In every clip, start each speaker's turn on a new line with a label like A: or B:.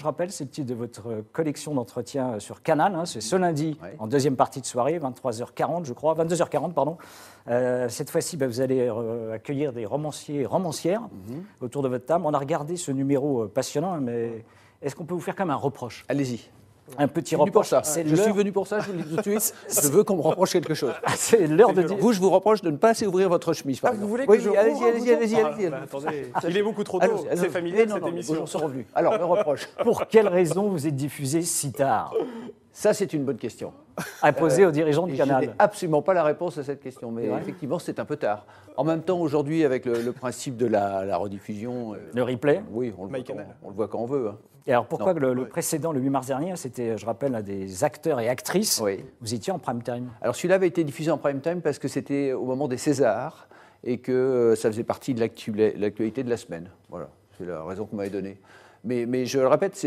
A: Je rappelle, c'est le titre de votre collection d'entretien sur Canal. hein. c'est ce lundi, en deuxième partie de soirée, 23h40, je crois, 22h40, pardon. Euh, cette fois-ci, bah, vous allez euh, accueillir des romanciers et romancières
B: Mhm.
A: autour de votre table. On a regardé ce numéro euh, passionnant, mais est-ce qu'on peut vous faire quand même un reproche?
B: Allez-y.
A: Un petit reproche.
B: ça. Je suis venu pour ça, je vous le dis tout de suite. Je veux qu'on me reproche quelque chose.
A: c'est l'heure de dire.
B: Vous, je vous reproche de ne pas assez ouvrir votre chemise, par
C: Ah, vous voulez que
B: Oui,
C: je
B: allez-y, allez-y,
C: bouton
B: allez-y,
C: Ah,
B: allez-y.
C: bah, attendez, il est beaucoup trop
B: Allez-y,
C: tôt.
B: allez-y.
C: C'est familier
B: Non,
C: cette
B: non,
C: émission.
B: Bonjour, sont revenus. Alors, le reproche.
A: Pour quelle raison vous êtes diffusé si tard?
B: Ça, c'est une bonne question.
A: À poser aux dirigeants du
B: je n'ai
A: Canal.
B: absolument pas la réponse à cette question, mais effectivement, c'est un peu tard. En même temps, aujourd'hui, avec le, le principe de la, la rediffusion, euh,
A: Le replay.
B: oui, on le, voit quand,
C: Canal.
B: on le voit quand on veut. hein.
A: Et alors pourquoi le, le précédent, le 8 mars dernier, c'était, je rappelle, un des acteurs et actrices.
B: Oui.
A: Vous étiez en prime time.
B: Alors celui-là avait été diffusé en prime time parce que c'était au moment des Césars et que euh, ça faisait partie de l'actu- l'actualité de la semaine. Voilà, c'est la raison qu'on m'avait donnée. Mais, mais je le répète,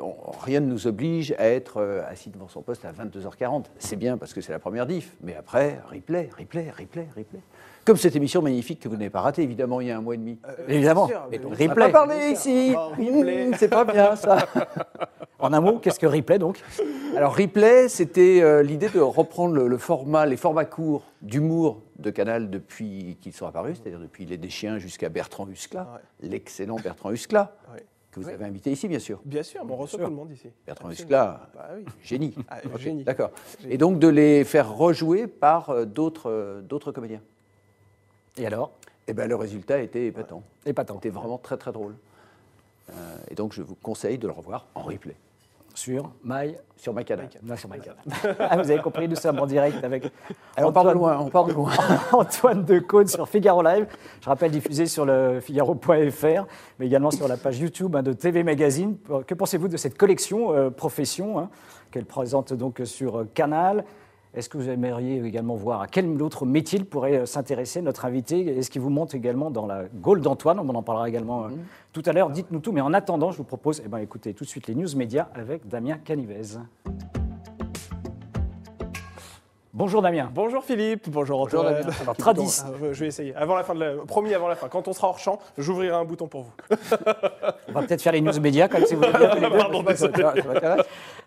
B: on- rien ne nous oblige à être euh, assis devant son poste à 22h40. C'est bien parce que c'est la première diff, mais après, replay, replay, replay, replay. Comme cette émission magnifique que vous n'avez pas ratée, évidemment, il y a un mois et demi.
A: Évidemment.
C: sûr, mais
B: Et donc,
C: bon,
B: on
A: replay.
B: pas parlé ici.
C: Oh, replay.
B: Mmh, c'est pas bien ça.
A: En un mot, qu'est-ce que replay donc?
B: Alors replay, c'était euh, l'idée de reprendre le, le format, les formats courts d'humour de Canal depuis qu'ils sont apparus, c'est-à-dire depuis Les Deschiens jusqu'à Bertrand Huskla, l'excellent Bertrand Huskla,
C: Ouais.
B: que vous avez invité ici bien sûr.
C: Bien sûr, mais on reçoit tout le monde ici.
B: Bertrand. Huskla,
C: Bah oui.
B: génie.
C: Ah, génie.
B: D'accord. Et donc de les faire rejouer par euh, d'autres euh, d'autres comédiens.
A: Et alors?
B: Et bien le résultat était épatant.
A: Épatant.
B: C'était vraiment très très drôle. Euh, et donc je vous conseille de le revoir en replay
A: Sur My.
B: sur ma canal.
A: Non, sur ah, vous avez compris, nous sommes en direct avec
B: Alors on part de
A: Antoine-
B: loin, on part de loin.
A: Antoine Decaune sur Figaro Live. Je rappelle, diffusé sur le figaro.fr, mais également sur la page YouTube hein, de TV Magazine. Que pensez-vous de cette collection euh, Profession hein, qu'elle présente donc sur euh, Canal Est-ce que vous aimeriez également voir à quel autre métier il pourrait euh, s'intéresser notre invité? Est-ce qu'il vous montre également dans la Gaule d'Antoine? On en parlera également euh, tout à l'heure. Dites-nous tout. Mais en attendant, je vous propose, eh ben, écoutez tout de suite les news médias avec Damien Canivez. Bonjour Damien.
C: Bonjour Philippe, bonjour
B: Bonjour,
C: Antoine.
B: Damien.
A: Alors, tradition.
C: Ah, Je vais essayer. Avant la fin de la... Promis avant la fin. Quand on sera hors champ, j'ouvrirai un bouton pour vous.
A: On va peut-être faire les news médias, comme si vous voulez.
C: Pardon.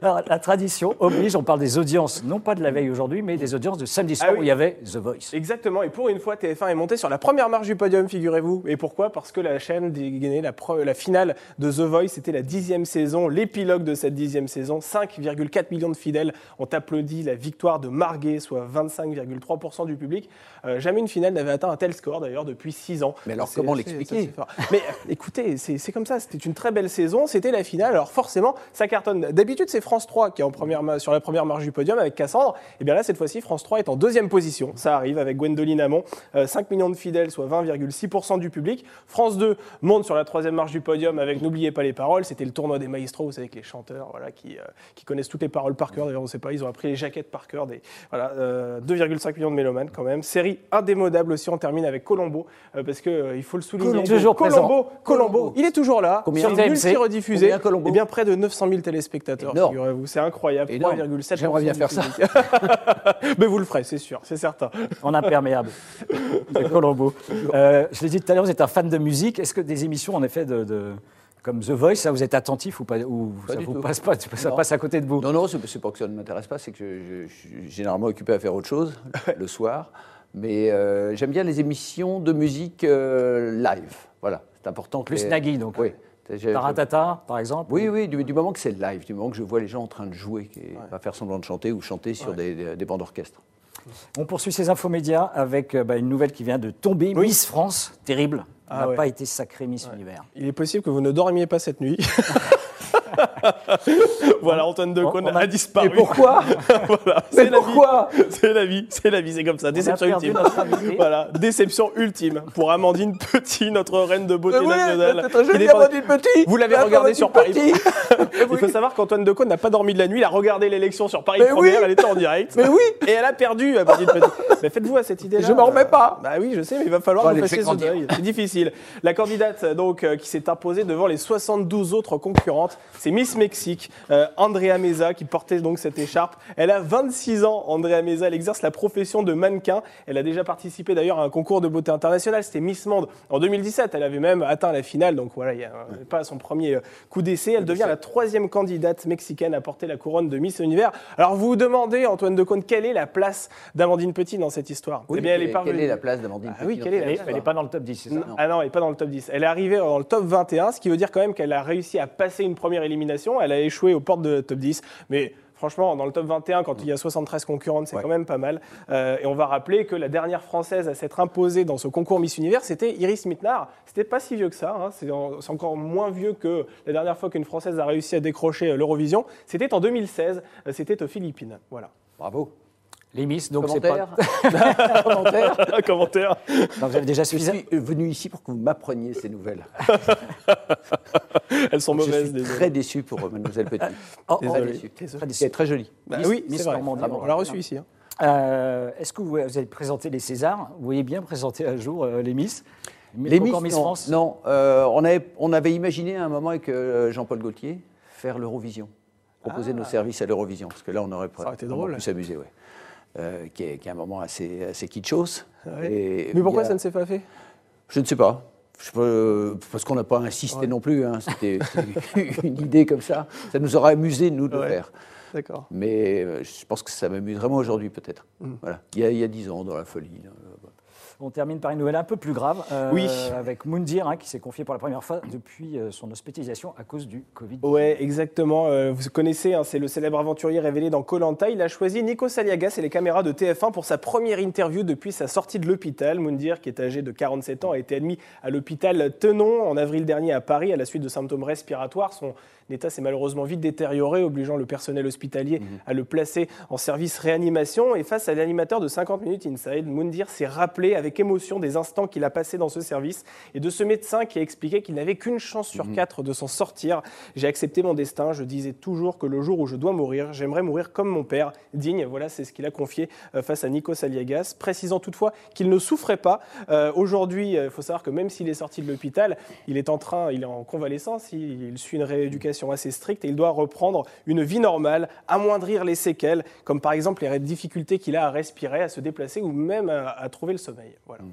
A: Alors, la tradition oblige, on parle des audiences, non pas de la veille aujourd'hui, mais des audiences de samedi soir
C: Ah oui.
A: où il y avait The Voice.
C: Exactement, et pour une fois, TF1 est monté sur la première marche du podium, figurez-vous. Et pourquoi? Parce que la chaîne dégainait la, pre- la finale de The Voice, c'était la dixième saison, l'épilogue de cette dixième saison. 5,4 millions de fidèles ont applaudi la victoire de Marguet, soit 25,3% du public. Euh, jamais une finale n'avait atteint un tel score d'ailleurs depuis 6 ans.
B: Mais alors, comment l'expliquer.
C: Mais euh, écoutez, c'est comme ça, c'était une très belle saison, c'était la finale, alors forcément, ça cartonne. D'habitude, c'est France 3 qui est en première, ma- sur la première marche du podium avec Cassandre. Et bien là, cette fois-ci, France 3 est en deuxième position. Ça arrive avec Gwendoline Amon, euh, 5 millions de fidèles, soit 20,6% du public. France 2 monte sur la troisième marche du podium avec N'oubliez pas les paroles. C'était le tournoi des maestros, vous savez, avec les chanteurs voilà, qui, euh, qui connaissent toutes les paroles par cœur. D'ailleurs, on ne sait pas, ils ont appris les jaquettes par cœur. Des, voilà, euh, 2,5 millions de mélomanes quand même. Série indémodable aussi, on termine avec Colombo, euh, parce qu'il faut le souligner.
A: Colombo. Toujours présent.
C: Colombo, Colombo, il est toujours là.
B: Combien
C: sur.
B: Combien, Colombo
C: Eh bien, près de 900 000 téléspectateurs, figurez-vous. C'est incroyable.
B: Énorme.
C: 3,7%.
B: J'aimerais bien faire ça.
C: Mais vous le ferez, c'est sûr, c'est certain.
A: En imperméable, de Colombo. Euh, je l'ai dit tout à l'heure, vous êtes un fan de musique. Est-ce que des émissions, en effet, de, de- comme The Voice, ça, vous êtes attentif ou pas ou
B: Pas
A: ça
B: du
A: vous
B: tout.
A: passe pas, ça
B: Non.
A: passe à côté de vous?
B: Non, non, c'est pas que ça ne m'intéresse pas, c'est que je, je- je suis généralement occupé à faire autre chose le soir. Mais euh, j'aime bien les émissions de musique euh, live. Voilà, c'est important.
A: Plus
B: les-
A: Nagui, donc.
B: Oui.
A: Taratata, par exemple?
B: Oui, oui, du, du moment que c'est live, du moment que je vois les gens en train de jouer, et pas faire semblant de chanter ou chanter sur des, des- des bancs d'orchestre.
A: On poursuit ces infos médias avec euh, bah, une nouvelle qui vient de tomber.
C: Oui.
A: Miss France, terrible.
C: Ah
A: n'a
C: ouais.
A: pas été sacrée Miss Univers.
C: Il est possible que vous ne dormiez pas cette nuit. voilà, Antoine Decaune
A: a-
C: a disparu.
B: Et pourquoi
C: Voilà,
B: Mais
C: c'est la vie.
B: pourquoi
C: C'est la vie, c'est la vie, c'est comme ça. Déception ultime. Voilà, déception ultime pour Amandine Petit, notre reine de beauté
B: oui,
C: nationale.
B: Amandine Petit
C: Vous l'avez regardé sur Paris.
B: Petit.
C: Il faut savoir qu'Antoine Decaune n'a pas dormi de la nuit, il a regardé l'élection sur Paris Première,
B: oui.
C: elle était en direct.
B: Mais oui
C: Et elle a perdu, Amandine Petit. Mais faites-vous à cette idée-là.
B: Je m'en remets pas.
C: Bah oui, je sais, mais il va falloir
B: Bon,
C: que vous fassiez
B: fais
C: ce deuil. C'est difficile. La candidate donc euh, qui s'est imposée devant les 72 autres concurrentes, C'est Miss Mexique, euh, Andrea Meza, qui portait donc cette écharpe. Elle a 26 ans, Andrea Meza. Elle exerce la profession de mannequin. Elle a déjà participé d'ailleurs à un concours de beauté international. C'était Miss Monde en 2017. Elle avait même atteint la finale. Donc voilà, il n'y a pas son premier euh, coup d'essai. Elle devient la troisième candidate mexicaine à porter la couronne de Miss Univers. Alors vous vous demandez, Antoine Decaune, quelle est la place d'Amandine Petit dans cette histoire?
B: Oui,
C: Eh bien, elle est
B: quelle
C: parvenue-
B: est la place d'Amandine
C: Ah oui,
B: Petit
C: quelle est
B: dans
C: la-
B: cette
A: Elle n'est pas dans le top 10, c'est ça?
C: Non. Ah non, elle n'est pas dans le top 10. Elle est arrivée dans le top 21, ce qui veut dire quand même qu'elle a réussi à passer une première élimination. Elle a échoué aux portes de top 10. Mais franchement, dans le top 21, quand il y a 73 concurrentes, c'est
B: Ouais.
C: quand même pas mal. Euh, et on va rappeler que la dernière française à s'être imposée dans ce concours Miss Univers, c'était Iris Mittenard. C'était pas si vieux que ça. hein. C'est en- c'est encore moins vieux que la dernière fois qu'une française a réussi à décrocher euh, l'Eurovision. C'était en 2016. Euh, C'était aux Philippines. Voilà.
B: Bravo.
A: Les Miss, donc c'est pas.
B: Commentaire Commentaire
C: Un commentaire.
A: Donc vous avez déjà
B: Je
A: suffisamment.
B: suis venu ici pour que vous m'appreniez ces nouvelles.
C: Elles sont
B: Je
C: mauvaises.
B: suis
C: désolé.
B: très déçu pour Mademoiselle Petit.
A: Oh, oh,
B: Très
C: Désolé.
A: Très déçu.
B: C'est très joli.
C: Bah
A: Miss-
C: oui,
A: Miss
C: c'est vrai.
A: Normandie.
C: On l'a reçu ici. hein.
A: Euh, Est-ce que vous, vous avez présenté les Césars? Vous voyez bien présenter un jour euh, les Miss?
B: Les
A: Encore
B: Miss,
A: Miss
B: non,
A: France?
B: Non, euh, on, avait, on avait imaginé à un moment avec euh, Jean-Paul Gaultier faire l'Eurovision, proposer
C: Ah.
B: nos services à l'Eurovision, parce que là on aurait
C: Ça aurait été
B: vraiment
C: drôle.
B: pu s'amuser, ouais. Euh, qui, est, qui est un moment assez, assez kitschos.
C: Ouais.
B: Et
C: Mais pourquoi
B: a-
C: ça ne s'est pas fait?
B: Je ne sais pas. Je euh, parce qu'on n'a pas insisté non plus. hein. C'était une idée comme ça. Ça nous aurait amusé, nous, de le faire.
C: D'accord.
B: Mais euh, je pense que ça m'amuserait moi aujourd'hui, peut-être.
C: Mm.
B: Voilà. Il y, a, il y a dix ans, dans la folie. là.
A: On termine par une nouvelle un peu plus grave. euh,
C: Oui.
A: Avec Moundir, hein, qui s'est confié pour la première fois depuis euh, son hospitalisation à cause du Covid.
C: Ouais, exactement. Euh, vous connaissez, hein, c'est le célèbre aventurier révélé dans Colanta. Il a choisi Nico Saliagas et les caméras de TF1 pour sa première interview depuis sa sortie de l'hôpital. Moundir, qui est âgé de 47 ans, a été admis à l'hôpital Tenon en avril dernier à Paris à la suite de symptômes respiratoires. Son état s'est malheureusement vite détérioré, obligeant le personnel hospitalier à le placer en service réanimation. Et face à l'animateur de 50 minutes Inside, Moundir s'est rappelé avec émotion des instants qu'il a passés dans ce service et de ce médecin qui a expliqué qu'il n'avait qu'une chance sur quatre de s'en sortir. J'ai accepté mon destin. Je disais toujours que le jour où je dois mourir, j'aimerais mourir comme mon père, digne. Voilà, c'est ce qu'il a confié euh, face à Nikos Aliagas, précisant toutefois qu'il ne souffrait pas. Euh, Aujourd'hui, il faut savoir que même s'il est sorti de l'hôpital, il est en train, il est en convalescence, il, il suit une rééducation assez stricte et il doit reprendre une vie normale, amoindrir les séquelles, comme par exemple les difficultés qu'il a à respirer, à se déplacer ou même à, à trouver le sommeil. Voilà.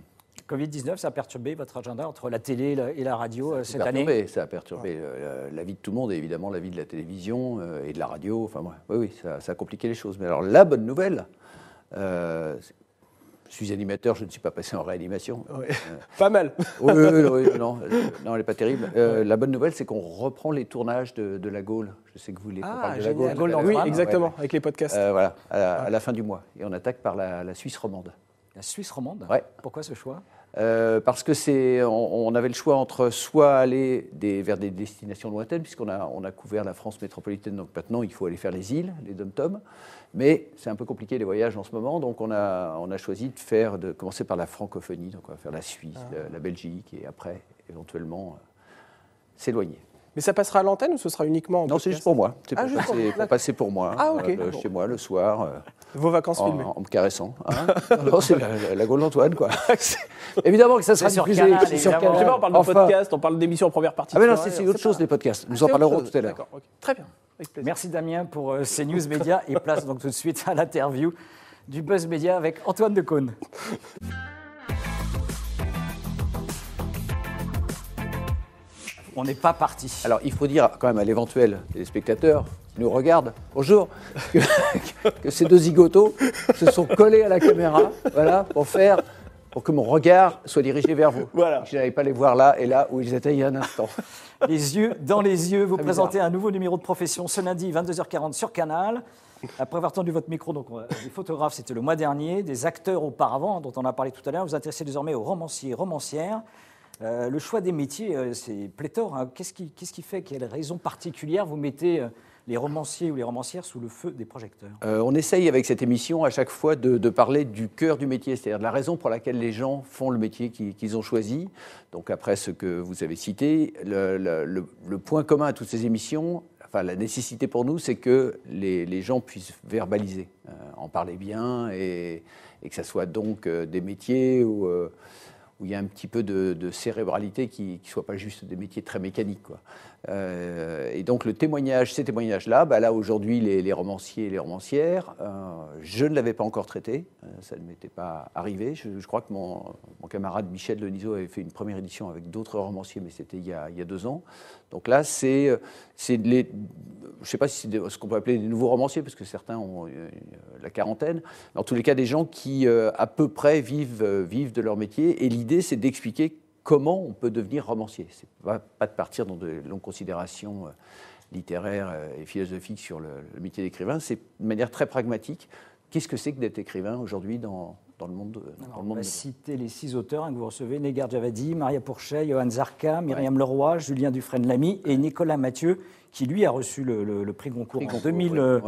A: Covid-19, ça a perturbé votre agenda entre la télé et la radio euh,
B: Ça
A: cette
B: a
A: année
B: perturbé, Ça a perturbé euh, la, vie de tout le monde et évidemment la vie de la télévision euh, et de la radio. Enfin, ouais, oui, oui, ça, ça a compliqué les choses. Mais alors, la bonne nouvelle, euh, je suis animateur, je ne suis pas passé en réanimation.
C: Ouais. Pas mal.
B: Oui, oui, non, euh, non, elle n'est pas terrible. Euh, La bonne nouvelle, c'est qu'on reprend les tournages de, de La Gaule. Je sais que vous voulez qu'on
C: Ah,
B: parle de La. Gaule.
A: La Gaule.
C: Oui, exactement,
B: Ouais,
C: avec les podcasts.
B: Euh, voilà, à la, à la fin du mois. Et on attaque par la, la Suisse romande.
A: La Suisse romande
B: Ouais.
A: Pourquoi ce choix?
B: Euh, parce que c'est, on, on avait le choix entre soit aller des- vers des destinations lointaines, puisqu'on a, on a couvert la France métropolitaine, donc maintenant il faut aller faire les îles, les dom-toms, mais c'est un peu compliqué les voyages en ce moment, donc on a, on a choisi de faire, de commencer par la francophonie, donc on va faire la Suisse, la, la Belgique, et après éventuellement euh, s'éloigner.
C: Mais ça passera à l'antenne ou ce sera uniquement en
B: Non, c'est
C: podcast
B: juste pour moi, c'est
C: Ah,
B: pour,
C: juste pour-
B: passer, pour passer pour moi,
C: Ah, ok.
B: euh, chez moi le soir. euh,
C: Vos vacances filmées.
B: en, en me caressant. hein. non, non, c'est la, la Gaule d'Antoine, quoi. Évidemment que ça sera
A: sur
B: diffusé,
A: Canal,
B: sur.
C: Je sais pas, on parle de
B: Enfin.
C: podcast, on parle d'émissions en première partie.
B: Ah mais non, c'est autre chose
C: pas.
B: les podcasts. Nous en parlerons tout à l'heure.
C: D'accord, ok. Très bien.
A: Merci Damien pour euh, ces news médias et place donc tout de suite à l'interview du Buzz Média avec Antoine Decaune. On n'est pas parti.
B: Alors il faut dire quand même à l'éventuel téléspectateur qui nous regarde, bonjour, que, que ces deux zigotos se sont collés à la caméra, voilà, pour faire, pour que mon regard soit dirigé vers vous.
C: Voilà.
B: Je n'allais pas les voir là et là où ils étaient il y a un instant.
A: Les yeux dans les yeux, vous
B: Très
A: présentez un nouveau numéro de profession ce lundi 22h40 sur Canal. Après avoir tendu votre micro, donc euh, des photographes, c'était le mois dernier, des acteurs auparavant, dont on a parlé tout à l'heure. Vous vous intéressez désormais aux romanciers et romancières. Euh, le choix des métiers, euh, c'est pléthore. hein. Qu'est-ce qui, fait, quelle raison particulière vous mettez euh, les romanciers ou les romancières sous le feu des projecteurs?
B: On essaye avec cette émission à chaque fois de, parler du cœur du métier, c'est-à-dire de la raison pour laquelle les gens font le métier qui- qu'ils ont choisi. Donc après ce que vous avez cité, le, point commun à toutes ces émissions, enfin la nécessité pour nous, c'est que les, gens puissent verbaliser, en parler bien et, que ça soit donc des métiers euh, où il y a un petit peu de, cérébralité qui ne soit pas juste des métiers très mécaniques. Quoi. Euh, et donc le témoignage, ces témoignages-là, bah là aujourd'hui les, romanciers et les romancières, euh, je ne l'avais pas encore traité, euh, ça ne m'était pas arrivé. Je, crois que mon, camarade Michel Leniso avait fait une première édition avec d'autres romanciers, mais c'était il, il, y a deux ans. Donc là, c'est je ne sais pas si c'est ce qu'on peut appeler des nouveaux romanciers, parce que certains ont la quarantaine, mais en tous les cas des gens qui à peu près vivent, vivent de leur métier. Et l'idée, c'est d'expliquer comment on peut devenir romancier. Ce n'est pas, de partir dans de longues considérations euh, littéraires euh, et philosophiques sur le, métier d'écrivain, c'est de manière très pragmatique. Qu'est-ce que c'est que d'être écrivain aujourd'hui dans, dans, le monde,
A: dans le monde On va citer les six auteurs hein, que vous recevez, Negar Javadi, Maria Pourchet, Johan Zarka, Myriam Leroy, Julien Dufresne-Lamy et Nicolas Mathieu, qui lui a reçu le, prix Goncourt en 2000,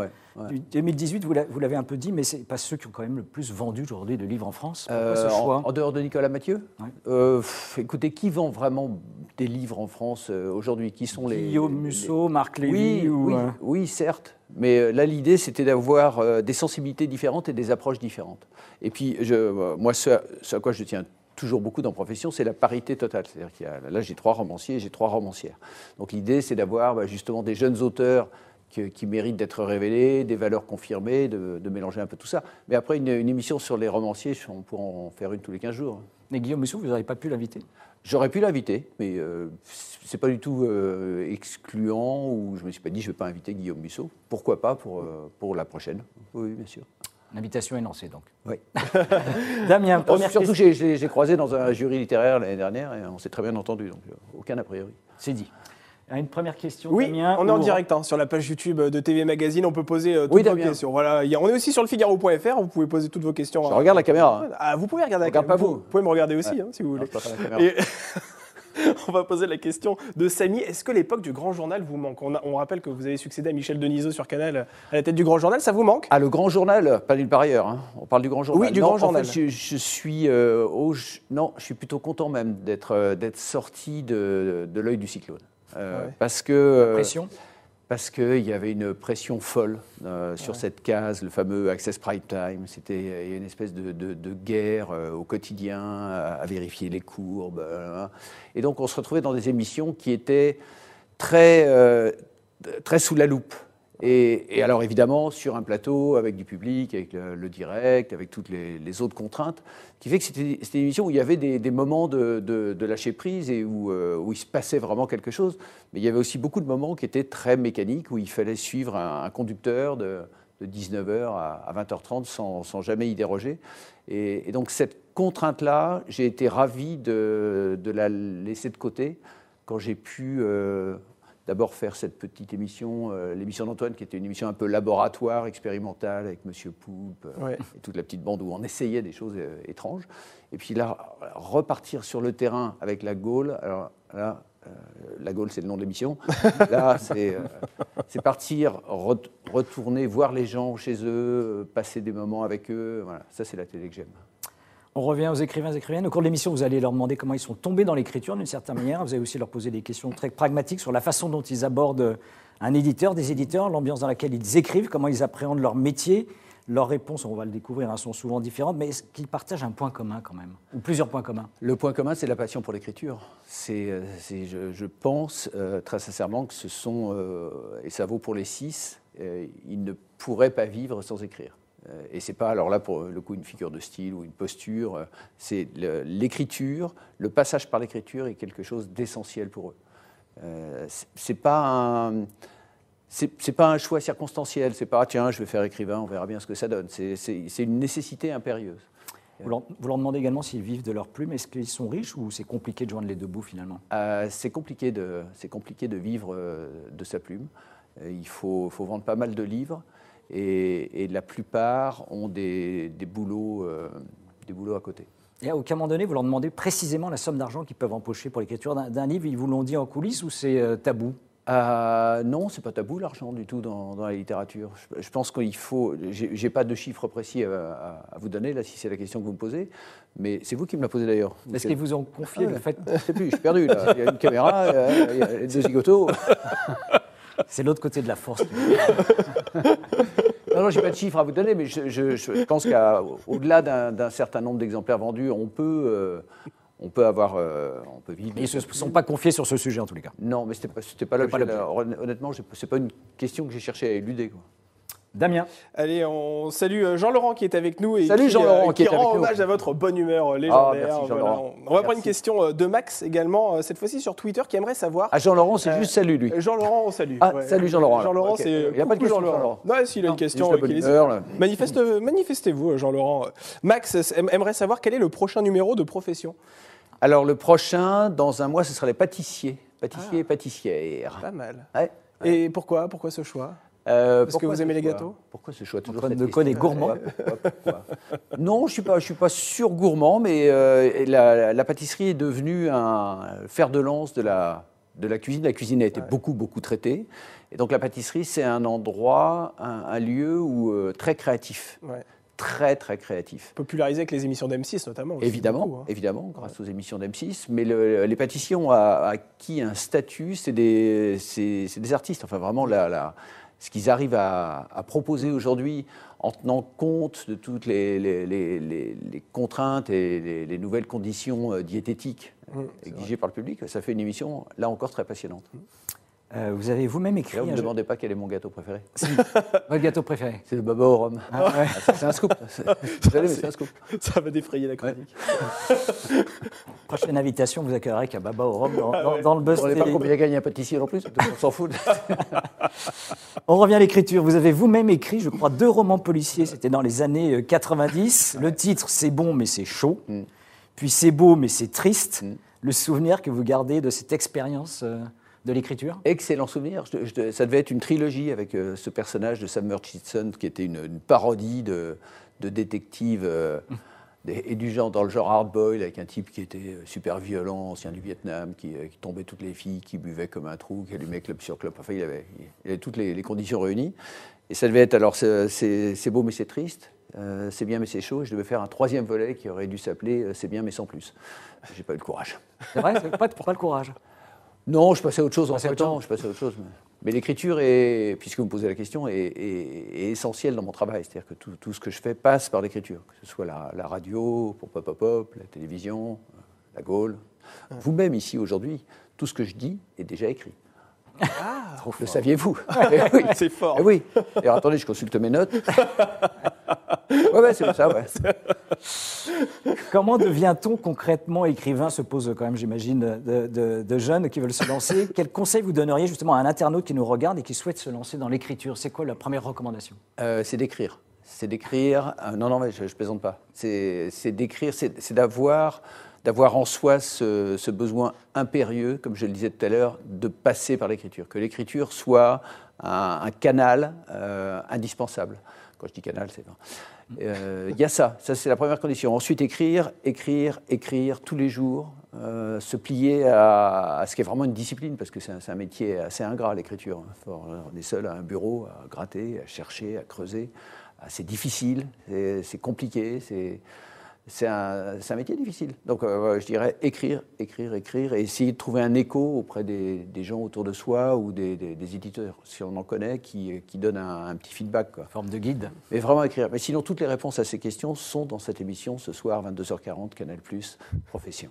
A: 2018. Vous l'avez un peu dit, mais ce n'est pas ceux qui ont quand même le plus vendu aujourd'hui de livres en France. Pourquoi ce euh, choix?
B: en, dehors de Nicolas Mathieu? Euh, Écoutez, qui vend vraiment des livres en France euh, aujourd'hui? Qui sont les
A: Guillaume Musso, Marc Lévy
B: oui, oui, certes. Mais là, l'idée, c'était d'avoir des sensibilités différentes et des approches différentes. Et puis, je, moi, ce, à quoi je tiens toujours beaucoup dans profession, c'est la parité totale. C'est-à-dire qu'il y a, là, j'ai trois romanciers et j'ai trois romancières. Donc l'idée, c'est d'avoir bah, justement des jeunes auteurs qui, méritent d'être révélés, des valeurs confirmées, de, mélanger un peu tout ça. Mais après, une, émission sur les romanciers, on pourra en faire une tous les 15 jours.
A: Mais Guillaume Musso, vous n'auriez pas pu l'inviter?
B: J'aurais pu l'inviter, mais euh, c'est pas du tout euh, excluant, ou je me suis pas dit je ne vais pas inviter Guillaume Musso. Pourquoi pas pour, euh, pour la prochaine? Oui, bien sûr.
A: L'invitation est lancée donc.
B: Oui.
A: Damien, première
B: Surtout, j'ai croisé dans un jury littéraire l'année dernière et on s'est très bien entendu, donc euh, aucun a priori.
A: C'est dit. Une première question,
C: oui,
A: Damien,
C: on est en direct hein, sur la page YouTube de TV Magazine. On peut poser euh, toutes vos questions. Voilà, on est aussi sur le Figaro.fr. Vous pouvez poser toutes vos questions.
B: Je regarde la caméra.
C: Ah, vous pouvez regarder
B: la caméra.
C: Vous. pouvez me regarder aussi, hein, si vous voulez. on va poser la question de Samy. Est-ce que l'époque du Grand Journal vous manque? On, rappelle que vous avez succédé à Michel Denisot sur Canal à la tête du Grand Journal. Ça vous manque?
B: Ah, le Grand Journal, pas nulle part ailleurs. Hein. On parle du Grand Journal.
C: Oui, du Grand Journal.
B: je, suis euh, non, je suis plutôt content même d'être euh, sorti de, l'œil du cyclone. Euh, parce que.
A: pression
B: parce qu'il y avait une pression folle euh, sur cette case, le fameux Access Prime Time. C'était une espèce de, guerre euh, au quotidien à, vérifier les courbes. Euh, et donc on se retrouvait dans des émissions qui étaient très, très sous la loupe. Et, alors évidemment, sur un plateau, avec du public, avec le, direct, avec toutes les, autres contraintes, qui fait que c'était une émission où il y avait des, moments de, lâcher prise et euh, où, il se passait vraiment quelque chose. Mais il y avait aussi beaucoup de moments qui étaient très mécaniques, où il fallait suivre un, conducteur de, 19h à, 20h30 sans, jamais y déroger. Et, donc cette contrainte-là, j'ai été ravi de, la laisser de côté quand j'ai pu euh, d'abord faire cette petite émission, euh, l'émission d'Antoine, qui était une émission un peu laboratoire, expérimentale, avec Monsieur Poulpe euh, et toute la petite bande où on essayait des choses euh, étranges. Et puis là, repartir sur le terrain avec la Gaule. Alors là, la Gaule, c'est le nom de l'émission. Là, c'est partir, retourner, voir les gens chez eux, passer des moments avec eux. Voilà, ça, c'est la télé que j'aime.
A: On revient aux écrivains et écrivaines. Au cours de l'émission, vous allez leur demander comment ils sont tombés dans l'écriture d'une certaine manière. Vous allez aussi leur poser des questions très pragmatiques sur la façon dont ils abordent un éditeur, des éditeurs, l'ambiance dans laquelle ils écrivent, comment ils appréhendent leur métier. Leurs réponses, on va le découvrir, hein, sont souvent différentes, mais est-ce qu'ils partagent un point commun quand même? Ou plusieurs points communs?
B: Le point commun, c'est la passion pour l'écriture. C'est, euh, je, pense euh, très sincèrement que ce sont, euh, et ça vaut pour les six, ils ne pourraient pas vivre sans écrire. Euh, et c'est pas alors là pour le coup une figure de style ou une posture, euh, c'est l'écriture, le passage par l'écriture est quelque chose d'essentiel pour eux. Euh, c'est pas un c'est pas un choix circonstanciel, c'est pas tiens je vais faire écrivain, on verra bien ce que ça donne. C'est une nécessité impérieuse.
A: Vous leur, demandez également s'ils vivent de leur plume. Est-ce qu'ils sont riches ou c'est compliqué de joindre les deux bouts finalement?
B: C'est compliqué, de, compliqué de vivre de sa plume. il faut, faut, vendre pas mal de livres et, la plupart ont des, boulots, euh, des boulots à côté.
A: Et à aucun moment donné, vous leur demandez précisément la somme d'argent qu'ils peuvent empocher pour l'écriture d'un livre Ils vous l'ont dit en coulisses ou c'est euh, tabou?
B: Euh, non, c'est pas tabou l'argent du tout dans, la littérature. Je, pense qu'il faut. J'ai pas de chiffres précis à, vous donner là, si c'est la question que vous me posez, mais c'est vous qui me la posez d'ailleurs.
A: Est-ce qu'ils vous ont confié ah, le fait
B: Je sais plus, je suis perdu là. Il y a une caméra, il y a deux zigotos.
A: C'est l'autre côté de la force.
B: non, non, je n'ai pas de chiffres à vous donner, mais je, pense qu'au-delà d'un certain nombre d'exemplaires vendus, on peut, euh, on peut avoir, euh, on peut vivre.
A: Mais ils ne se sont pas confiés sur ce sujet en tous les cas.
B: Non, mais c'était pas, pas l'objet.
A: pas
B: la- Honnêtement, c'est pas une question que j'ai cherché à éluder. quoi.
A: Damien,
C: Allez, on salue euh, Jean-Laurent qui est avec nous et
B: Salut
C: qui,
B: Jean-Laurent qui est
C: rend hommage à votre bonne humeur euh, légendaire.
B: merci, Jean-Laurent.
C: Voilà. On on va prendre une question euh, de Max également, euh, cette fois-ci sur Twitter, qui aimerait savoir.
B: Ah, Jean-Laurent, c'est
C: Euh,
B: juste salut lui.
C: Euh, Jean-Laurent, on salue.
B: Ah, salut Jean-Laurent.
C: Jean-Laurent, c'est.
B: Il y a pas de question,
C: Jean-Laurent. Non, s'il a une question. euh. Manifeste, manifestez-vous, euh, Jean-Laurent. Max euh, aim- aimerait savoir quel est le prochain numéro de profession.
B: Alors le prochain, dans un mois, ce sera les pâtissiers, pâtissiers et pâtissières.
C: Pas mal.
B: Ouais.
C: Et pourquoi Pourquoi ce choix?
B: Euh,
C: Parce que vous aimez les gâteaux
B: Pourquoi ce choix toujours
A: Antoine
B: cette
A: de gourmand.
B: Pourquoi, pourquoi, pourquoi Non, je suis pas, je suis pas sur gourmand, mais euh, la, la pâtisserie est devenue un fer de lance de la de la cuisine. La cuisine a été beaucoup beaucoup traitée, et donc la pâtisserie c'est un endroit, un, un lieu où euh, très créatif,
C: Ouais.
B: très très créatif.
C: Popularisé avec les émissions d'M6 notamment.
B: Évidemment,
C: beaucoup, hein.
B: évidemment, grâce aux émissions d'M6. Mais le- les pâtissiers ont a- acquis un statut, c'est des, des artistes. Enfin, vraiment, la- la- ce qu'ils arrivent à, à proposer aujourd'hui, en tenant compte de toutes les, les- les- les- les contraintes et les, les nouvelles conditions euh, diététiques
C: Mmh,
B: exigées par le public, ça fait une émission, là encore, très passionnante.
A: Euh, vous avez vous-même écrit
B: là, vous ne me
A: jeu-
B: demandez pas quel est mon gâteau préféré.
A: votre gâteau préféré.
B: C'est le baba au rhum.
A: Ah, ouais.
B: Ah, c'est un scoop. C'est- un scoop.
C: Ça va défrayer la chronique.
A: Prochaine invitation, vous accueillerez qu'à Baba au Rhum dans, dans- dans le buzz
B: On ne pas combien gagne un pâtissier en plus, on s'en fout.
A: On revient à l'écriture. Vous avez vous-même écrit, je crois, deux romans policiers. C'était dans les années euh, 90. Le titre, C'est bon, mais c'est chaud.
B: Mm.
A: Puis C'est beau, mais c'est triste.
B: Mm.
A: Le souvenir que vous gardez de cette expérience euh, de l'écriture
B: Excellent souvenir. Je- je- ça devait être une trilogie avec euh, ce personnage de Sam Murchison qui était une, une parodie de, de détective euh, des- et du genre dans le genre hard boil avec un type qui était euh, super violent, ancien du Vietnam, qui, qui tombait toutes les filles, qui buvait comme un trou, qui allumait club sur club. Enfin, il avait, il avait toutes les, les conditions réunies. Et ça devait être alors c'est- beau mais c'est triste. euh, c'est bien mais c'est chaud. Et je devais faire un troisième volet qui aurait dû s'appeler C'est bien mais sans plus. J'ai pas eu le courage.
A: C'est vrai pas le courage.
B: Non, je passais à autre chose en
A: autre
B: temps. Je passais à autre chose. Mais, mais l'écriture, est, puisque vous me posez la question, est, est- est essentielle dans mon travail. C'est-à-dire que tout, tout ce que je fais passe par l'écriture, que ce soit la, la radio, pour Pop Pop Pop, la télévision, euh, la Gaule. Vous-même ici aujourd'hui, tout ce que je dis est déjà écrit.
C: Ah,
B: Le saviez-vous? Oui.
C: c'est fort.
B: Eh oui. Et alors, attendez, je consulte mes notes. Ouais, ouais, c'est ça, ouais.
A: Comment devient-on concrètement écrivain Se pose quand même, j'imagine, de, de- de jeunes qui veulent se lancer. Quel conseil vous donneriez justement à un internaute qui nous regarde et qui souhaite se lancer dans l'écriture? C'est quoi la première recommandation?
B: Euh, c'est d'écrire. C'est d'écrire. euh, non, non, mais je, ne plaisante pas. C'est d'écrire, c'est c'est d'avoir d'avoir en soi ce, ce besoin impérieux, comme je le disais tout à l'heure, de passer par l'écriture. Que l'écriture soit un, un canal euh, indispensable. Quand je dis canal, c'est Euh, Il y a ça, ça c'est la première condition. Ensuite, écrire, écrire, écrire tous les jours, euh, se plier à, ce qui est vraiment une discipline, parce que c'est un, un métier assez ingrat, l'écriture. On est seul à un bureau, à gratter, à chercher, à creuser. Ah, C'est difficile, c'est compliqué, c'est c'est un, métier difficile. Donc, euh, je dirais écrire, écrire, écrire, et essayer de trouver un écho auprès des, des gens autour de soi ou des, des- des éditeurs, si on en connaît, qui, qui donnent un, un petit feedback. Quoi.
A: Forme de guide.
B: Mais vraiment écrire. Mais sinon, toutes les réponses à ces questions sont dans cette émission ce soir, 22h40, Canal, Profession.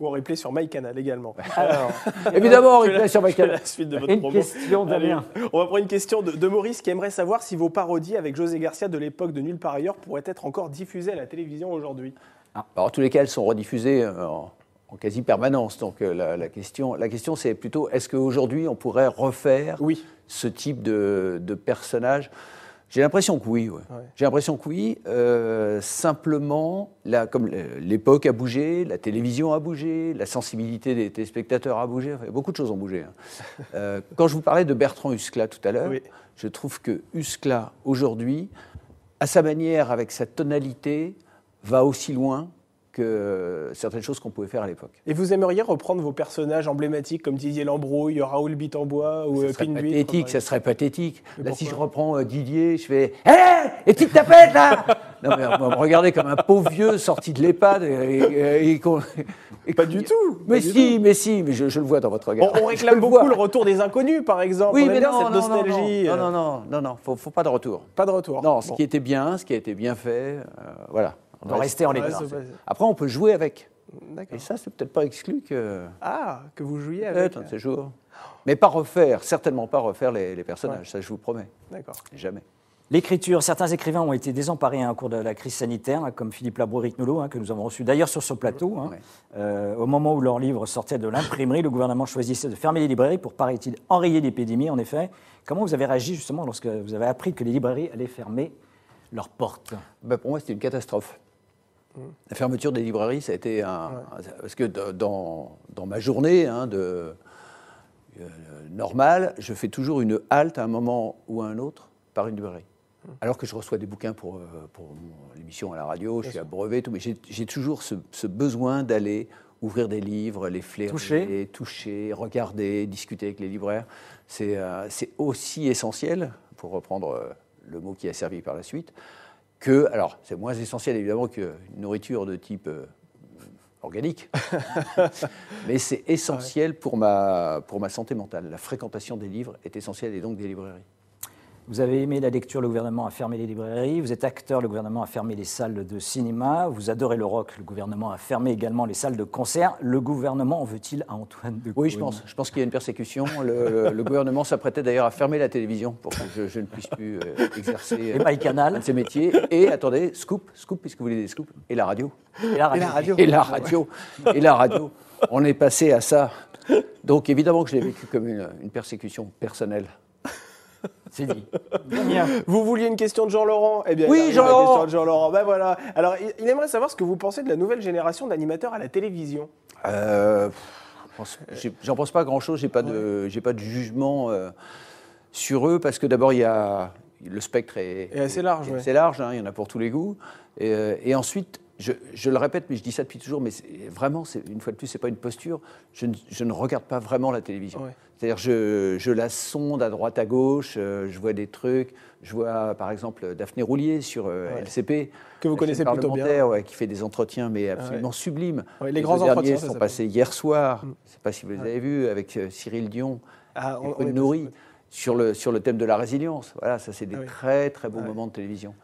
C: Ou en replay sur MyCanal également.
A: Alors,
B: Évidemment,
C: Que
B: replay
C: la-
B: sur MyCanal.
C: la suite de votre
A: une
C: promo.
A: question, Damien.
C: on va prendre une question de, de Maurice qui aimerait savoir si vos parodies avec José Garcia de l'époque de Nulle part ailleurs pourraient être encore diffusées à la télévision aujourd'hui.
B: Alors, en tous les cas, elles sont rediffusées euh, en, en quasi permanence. Donc, euh, la, la question, la question c'est plutôt est-ce qu'aujourd'hui, on pourrait refaire
C: Oui.
B: ce type de, de personnage? J'ai l'impression que oui. ouais.
C: Ouais.
B: J'ai l'impression que oui. Euh, simplement, là, comme l'époque a bougé, la télévision a bougé, la sensibilité des téléspectateurs a bougé, enfin, beaucoup de choses ont bougé. hein. Euh, quand je vous parlais de Bertrand Huskla tout à l'heure,
C: Oui.
B: je trouve que Huskla, aujourd'hui, à sa manière, avec sa tonalité, va aussi loin que certaines choses qu'on pouvait faire à l'époque.
C: Et vous aimeriez reprendre vos personnages emblématiques comme Didier Lambrouille, Raoul Bitambois ou
B: Ça
C: euh, Pinbuit
B: pathétique, ça serait pathétique.
C: Mais
B: là, si je reprends euh, Didier, je fais Hé Et tu te tapettes là Non, mais on va me regarder comme un pauvre vieux sorti de l'EHPAD. Et, et- et qu'on- et
C: Pas du tout,
B: Mais si, mais si, mais je, je le vois dans votre regard.
C: On, on réclame beaucoup
B: vois.
C: le retour des inconnus, par exemple.
B: Oui,
C: on
B: mais non,
C: cette
B: non, non,
C: nostalgie.
B: non,
C: euh,
B: non, non, non, non, faut, faut pas de retour.
C: Pas de retour.
B: Non, ce
C: Bon.
B: qui était bien, ce qui a été bien fait, euh, voilà.
A: On rester en l'état.
B: Après, on peut jouer avec. Et ça, c'est peut-être pas exclu que
C: Ah, que vous jouiez avec.
B: peut-être un de ces jours. Mais pas refaire, certainement pas refaire les, les personnages, ça je vous promets,
C: D'accord.
B: jamais.
A: L'écriture, certains écrivains ont été désemparés hein, au cours de la crise sanitaire, hein, comme Philippe Labro-Eric Nolot, hein, que nous avons reçu d'ailleurs sur ce plateau. hein.
B: Ouais.
A: Euh, au moment où leurs livres sortaient de l'imprimerie, le gouvernement choisissait de fermer les librairies pour, paraît-il, enrayer l'épidémie, en effet. Comment vous avez réagi justement lorsque vous avez appris que les librairies allaient fermer leurs portes?
B: Ben, pour moi, c'était une catastrophe. La fermeture des librairies, ça a été un. Parce que dans, dans ma journée hein, de, euh, normale, je fais toujours une halte à un moment ou à un autre par une librairie. Alors que je reçois des bouquins pour, euh, pour l'émission à la radio, je suis à brevet, tout, mais j'ai toujours ce, ce besoin d'aller ouvrir des livres, les flairer,
A: Toucher.
B: toucher, regarder, discuter avec les libraires. C'est euh, aussi essentiel, pour reprendre le mot qui a servi par la suite, que, alors c'est moins essentiel évidemment qu'une nourriture de type euh, organique, mais c'est essentiel pour, ma, pour ma santé mentale. La fréquentation des livres est essentielle et donc des librairies.
A: Vous avez aimé la lecture, le gouvernement a fermé les librairies. Vous êtes acteur, le gouvernement a fermé les salles de cinéma. Vous adorez le rock, le gouvernement a fermé également les salles de concert. Le gouvernement en veut-il à Antoine de
B: Oui, je pense. Je pense qu'il y a une persécution. Le, le gouvernement s'apprêtait d'ailleurs à fermer la télévision pour que je, je ne puisse plus euh, exercer
A: Et
B: euh, un de ces métiers. Et attendez, scoop, scoop, puisque vous voulez des scoops, et la radio.
A: et la radio.
B: Et la radio. Et la radio. On est passé à ça. Donc évidemment que je l'ai vécu comme une, une persécution personnelle.
A: C'est dit.
C: Vous vouliez une question de Jean-Laurent Eh bien,
B: Oui, Jean-Laurent.
C: question de Jean-Laurent. Ben voilà. Alors, il, aimerait savoir ce que vous pensez de la nouvelle génération d'animateurs à la télévision.
B: Euh, J'en pense pas grand-chose. J'ai pas de, j'ai pas de jugement euh, sur eux parce que d'abord il y a le spectre est,
C: Et assez large,
B: est
C: ouais.
B: assez large. hein, il y en a pour tous les goûts. Et, euh, et ensuite, je, je le répète, mais je dis ça depuis toujours, mais vraiment, une fois de plus, c'est pas une posture. Je ne, je ne regarde pas vraiment la télévision.
C: Ouais.
B: C'est-à-dire, je, je la sonde à droite, à gauche. euh, je vois des trucs. Je vois, par exemple, Daphné Roulier sur euh,
C: Ouais.
B: LCP.
C: Que vous connaissez plutôt bien.
B: ouais, qui fait des entretiens, mais absolument sublimes.
C: Les grands entretiens,
B: sont passés hier soir.
C: Mm.
B: Je ne sais pas si vous les avez vus avec euh, Cyril Dion
C: Ah,
B: et
C: on-
B: Nourri sur le, sur le thème de la résilience. Voilà, ça c'est des
C: Ah oui.
B: très très beaux moments de télévision.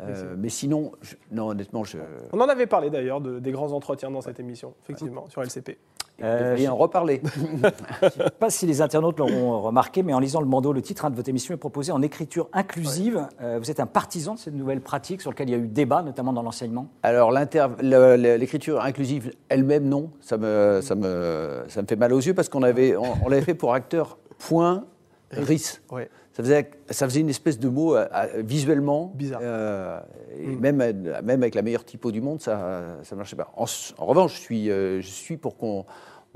B: Euh, mais sinon, je- non honnêtement, je
C: On en avait parlé d'ailleurs de- des grands entretiens dans cette émission, effectivement, sur LCP.
A: Euh,
B: y en reparler.
A: Je ne sais pas si les internautes l'auront remarqué, mais en lisant le bandeau, le titre de votre émission est proposé en écriture inclusive. Euh, vous êtes un partisan de cette nouvelle pratique sur laquelle il y a eu débat, notamment dans l'enseignement?
B: Alors l'écriture inclusive elle-même, non, ça me, ça, me, ça me fait mal aux yeux parce qu'on avait, on, on l'avait fait pour acteur point RIS.
C: Ouais.
B: Ça faisait, ça faisait une espèce de mot euh, visuellement
C: Bizarre.
B: euh, et
C: Mm.
B: même, même avec la meilleure typo du monde, ça ne marchait pas. En, en revanche, je suis, euh, je suis pour qu'on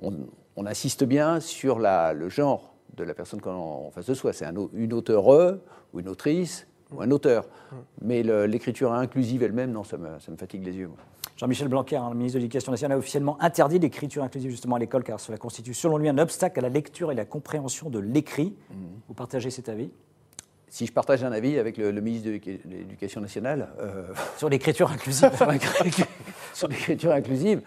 B: on, on insiste bien sur la, le genre de la personne qu'on en face de soi. C'est un, une auteure ou une autrice ou un auteur. Mais le- l'écriture inclusive elle-même, non, ça me, ça me fatigue les yeux.
A: Jean-Michel Blanquer, hein, le ministre de l'Éducation nationale, a officiellement interdit l'écriture inclusive justement à l'école car cela constitue selon lui un obstacle à la lecture et la compréhension de l'écrit. Vous partagez cet avis?
B: Si je partage un avis avec le, le ministre de l'Éduca- de l'Éducation nationale, euh,
A: sur l'écriture inclusive
B: sur l'écri- sur l'écriture inclusive.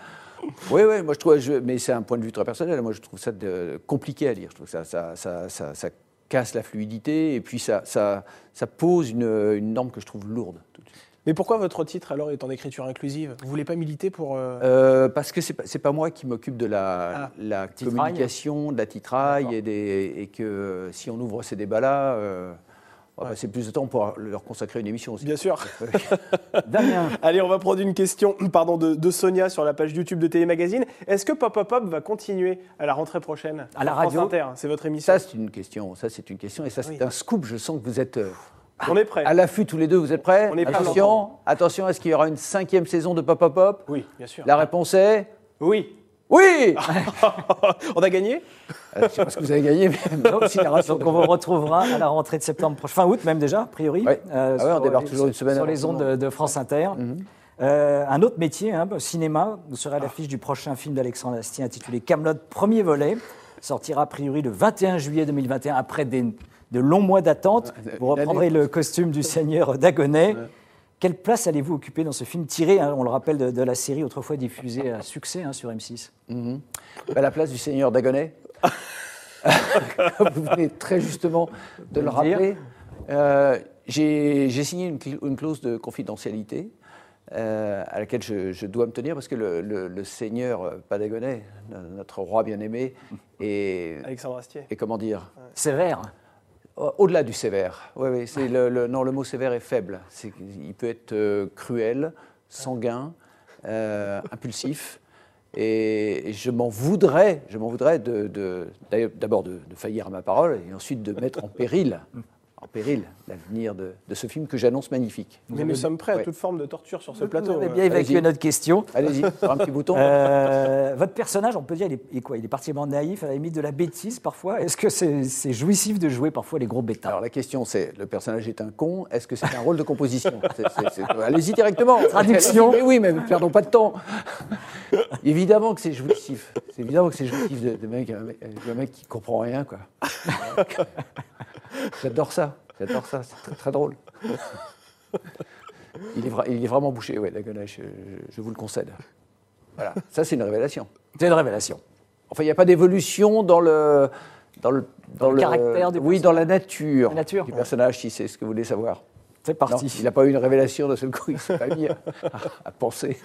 B: Oui, oui, moi je trouve, je- mais c'est un point de vue très personnel. Moi je trouve ça de- compliqué à lire. Je trouve que ça, ça, ça, ça- ça casse la fluidité et puis ça, ça, ça pose une, une norme que je trouve lourde. tout de suite.
C: Mais pourquoi votre titre alors est en écriture inclusive? Vous voulez pas militer pour. euh,
B: Euh, parce que c'est pas, pas moi qui m'occupe de la,
C: Ah,
B: la communication, de la titraille
C: D'accord.
B: et, des, et que si on ouvre ces débats-là, euh, on va
C: Ouais.
B: passer plus de temps pour leur consacrer une émission aussi.
C: Bien sûr.
A: Damien,
C: Allez, on va prendre une question pardon, de, de Sonia sur la page YouTube de Télé Magazine. Est-ce que Pop Pop Pop va continuer à la rentrée prochaine
A: À la radio
C: C'est votre émission.
B: Ça, c'est une question. Ça, c'est une question. Et ça, c'est
C: Oui.
B: un scoop. Je sens que vous êtes euh,
C: on est prêt.
B: à l'affût tous les deux. Vous êtes prêts
C: On est prêts
B: Attention, attention, est-ce qu'il y aura une cinquième saison de Pop Pop Pop
C: Oui, bien sûr.
B: La réponse est
C: Oui.
B: Oui
C: on a gagné
B: Euh, Je ne sais pas ce que vous avez gagné, mais
A: donc, donc on vous retrouvera à la rentrée de septembre prochain, fin août même déjà, a priori.
B: Ouais.
A: euh,
B: Ah ouais, on
A: les-
B: toujours une semaine
A: Sur les ondes de, de France Inter. Euh, un autre métier, hein, cinéma, vous serez à l'affiche du prochain film d'Alexandre Astier intitulé Camelot, premier volet, sortira a priori le 21 juillet 2021 après des, de longs mois d'attente. Vous reprendrez le costume du seigneur Dagonet. Quelle place allez-vous occuper dans ce film tiré, hein, on le rappelle, de, de la série autrefois diffusée à succès hein, sur M6
B: Mhm. À la place du seigneur Dagonet, comme vous venez très justement de le
A: le dire.
B: rappeler, euh, j'ai j'ai signé une, cl- une clause de confidentialité euh, à laquelle je, je dois me tenir parce que le, le- le seigneur euh, Padagonais, notre roi bien-aimé, est,
C: Alexandre Astier.
B: est comment dire?
A: Sévère.
B: Au- Au-delà du sévère. Oui, oui, le, non, le mot sévère est faible. Qu'il peut être euh, cruel, sanguin, euh, impulsif. Et je m'en voudrais, je m'en voudrais d'abord de, de faillir à ma parole et ensuite de mettre en péril, en péril l'avenir de, de ce film que j'annonce magnifique.
C: Mais nous sommes prêts à
B: Ouais.
C: toute forme de torture sur ce
A: Vous
C: plateau.
A: avez
C: euh.
A: bien évacué
B: allez-y.
A: notre question.
B: Allez-y, un petit bouton.
A: Euh, votre personnage, on peut dire, il est, il est quoi? Il est particulièrement naïf, à la limite de la bêtise parfois? Est-ce que c'est jouissif de jouer parfois les gros bêtas
B: Alors la question c'est, le personnage est un con, est-ce que c'est un rôle de composition? C'est- Allez-y directement.
A: Traduction.
B: Mais oui, mais ne perdons pas de temps. évidemment que c'est jouissif. C'est évidemment que c'est jouissif de, de mec, un mec qui comprend rien, quoi. J'adore ça. J'adore ça. C'est très, très drôle. Il est, il est vraiment bouché, ouais, la je, je- vous le concède. Voilà, ça c'est une révélation.
A: C'est une révélation.
B: Enfin, il n'y a pas d'évolution dans le, dans le,
A: Dans le caractère du
B: Oui, dans la nature,
A: La nature.
B: du personnage, si c'est ce que vous voulez savoir.
A: C'est
B: Non,
A: parti.
B: il n'a pas eu une révélation de seul coup, il s'est pas mis à, à penser.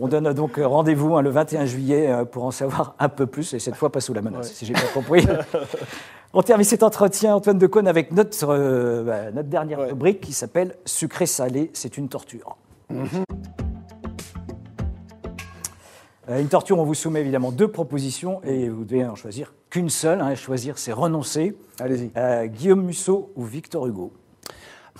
A: On donne donc rendez-vous hein, le 21 juillet euh, pour en savoir un peu plus, et cette fois pas sous la menace, si j'ai bien compris. On termine cet entretien, Antoine Decaune, avec notre, euh, bah, notre dernière
C: Ouais.
A: rubrique qui s'appelle Sucré-salé, c'est une torture. Euh, Une torture, on vous soumet évidemment deux propositions et vous devez en choisir qu'une seule. hein, choisir, c'est renoncer.
B: Allez-y.
A: Euh, Guillaume Musso ou Victor Hugo?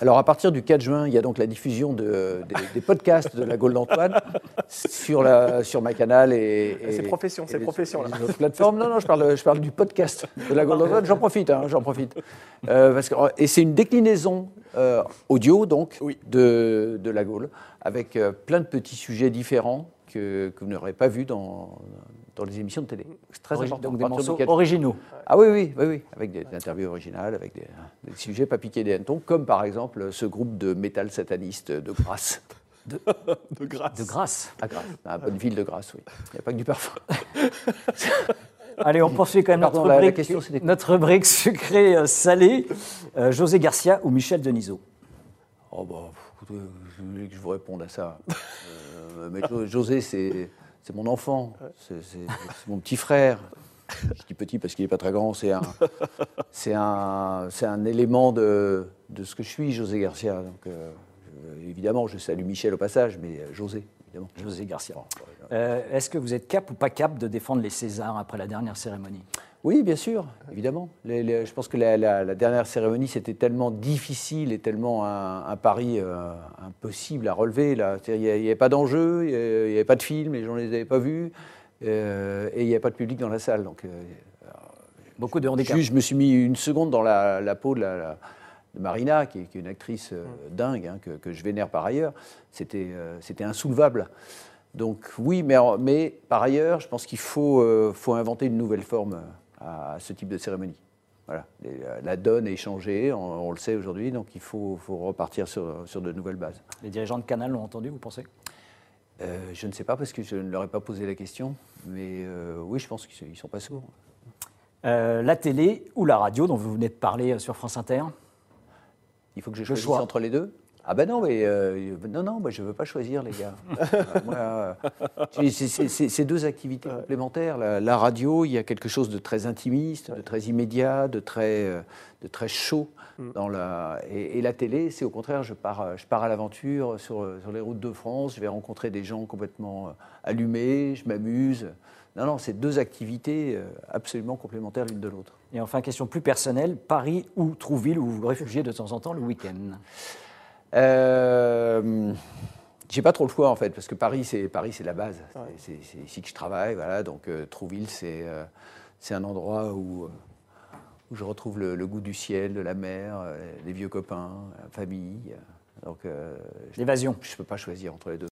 B: Alors, à partir du 4 juin, il y a donc la diffusion de- des, des podcasts de la Gaule d'Antoine sur, la, sur ma canal et. et-
C: C'est profession, c'est profession, là.
B: plateformes. Non, non, je parle, je parle du podcast de la Gaule d'Antoine. J'en profite, hein, j'en profite. Euh, parce que, et c'est une déclinaison euh, audio, donc,
C: Oui.
B: de, de la Gaule, avec euh, plein de petits sujets différents que, que vous n'aurez pas vus dans, dans les émissions de télé. C'est très
A: Origi-
B: important.
A: Donc des morceaux
B: 4
A: originaux.
B: ah oui, oui, oui, oui, avec des interviews originales, avec des, des sujets pas piqués des hannetons, comme par exemple ce groupe de métal sataniste de Grasse.
C: De grâce.
A: De grâce.
B: À Grasse, à bonne ville de Grasse, oui. Il n'y a pas que du parfum.
A: Allez, on poursuit quand même
B: Pardon,
A: notre,
B: la- la
A: rubrique,
B: question, c'était quoi
A: notre rubrique sucré-salé. Euh, José Garcia ou Michel Denisot
B: Oh bah, écoutez, je voulais que je vous réponde à ça. Euh, mais Jo- José, c'est c'est mon enfant, c'est mon petit frère. Je dis petit parce qu'il n'est pas très grand, c'est un, c'est un, un élément de, de ce que je suis, José Garcia. Donc, euh, évidemment, je salue Michel au passage, mais euh, José, évidemment.
A: José Garcia. Euh, Est-ce que vous êtes cap ou pas cap de défendre les Césars après la dernière cérémonie?
B: Oui, bien sûr, évidemment. Les- les- je pense que la, la- la dernière cérémonie, c'était tellement difficile et tellement un, un pari euh, impossible à relever. là. Il n'y avait pas d'enjeu, il n'y avait pas de film, les gens ne les avaient pas vus, euh, et il n'y avait pas de public dans la salle. Donc, euh,
A: Beaucoup de handicap.
B: juste, je me suis mis une seconde dans la, la peau de, la- la- de Marina, qui est, qui est une actrice euh, dingue, hein, que, que je vénère par ailleurs. C'était euh, insoulevable. Donc oui, mais, par ailleurs, je pense qu'il faut, euh, faut inventer une nouvelle forme à, ce type de cérémonie. Voilà, Les- la donne est changée, on, on le sait aujourd'hui, donc il faut, faut repartir sur, sur de nouvelles bases.
A: Les dirigeants de Canal l'ont entendu, vous pensez?
B: Euh, je ne sais pas parce que je ne leur ai pas posé la question, mais euh, oui, je pense qu'ils ne sont pas sourds.
A: Euh, La télé ou la radio, dont vous venez de parler euh, sur France Inter?
B: Il faut que je choisisse entre les deux Ah ben non, mais euh, non, non, moi je ne veux pas choisir, les gars. Euh, euh, c'est- deux activités complémentaires. La, la radio, il y a quelque chose de très intimiste, de très immédiat, de très, euh, de très chaud. Dans la, et, et la télé, c'est au contraire, je pars, je pars à l'aventure sur, sur les routes de France, je vais rencontrer des gens complètement allumés, je m'amuse. Non, non, c'est deux activités absolument complémentaires l'une de l'autre.
A: Et enfin, question plus personnelle, Paris ou Trouville, où vous vous réfugiez de temps en temps le week-end?
B: Euh, j'ai pas trop le choix en fait, parce que Paris, c'est Paris, c'est la base. C'est c'est ici que je travaille, voilà. Donc euh, Trouville, c'est euh, c'est un endroit où, où je retrouve le, le goût du ciel, de la mer, les vieux copains, la famille. Donc je
A: L'évasion.
B: ne peux pas choisir entre les deux.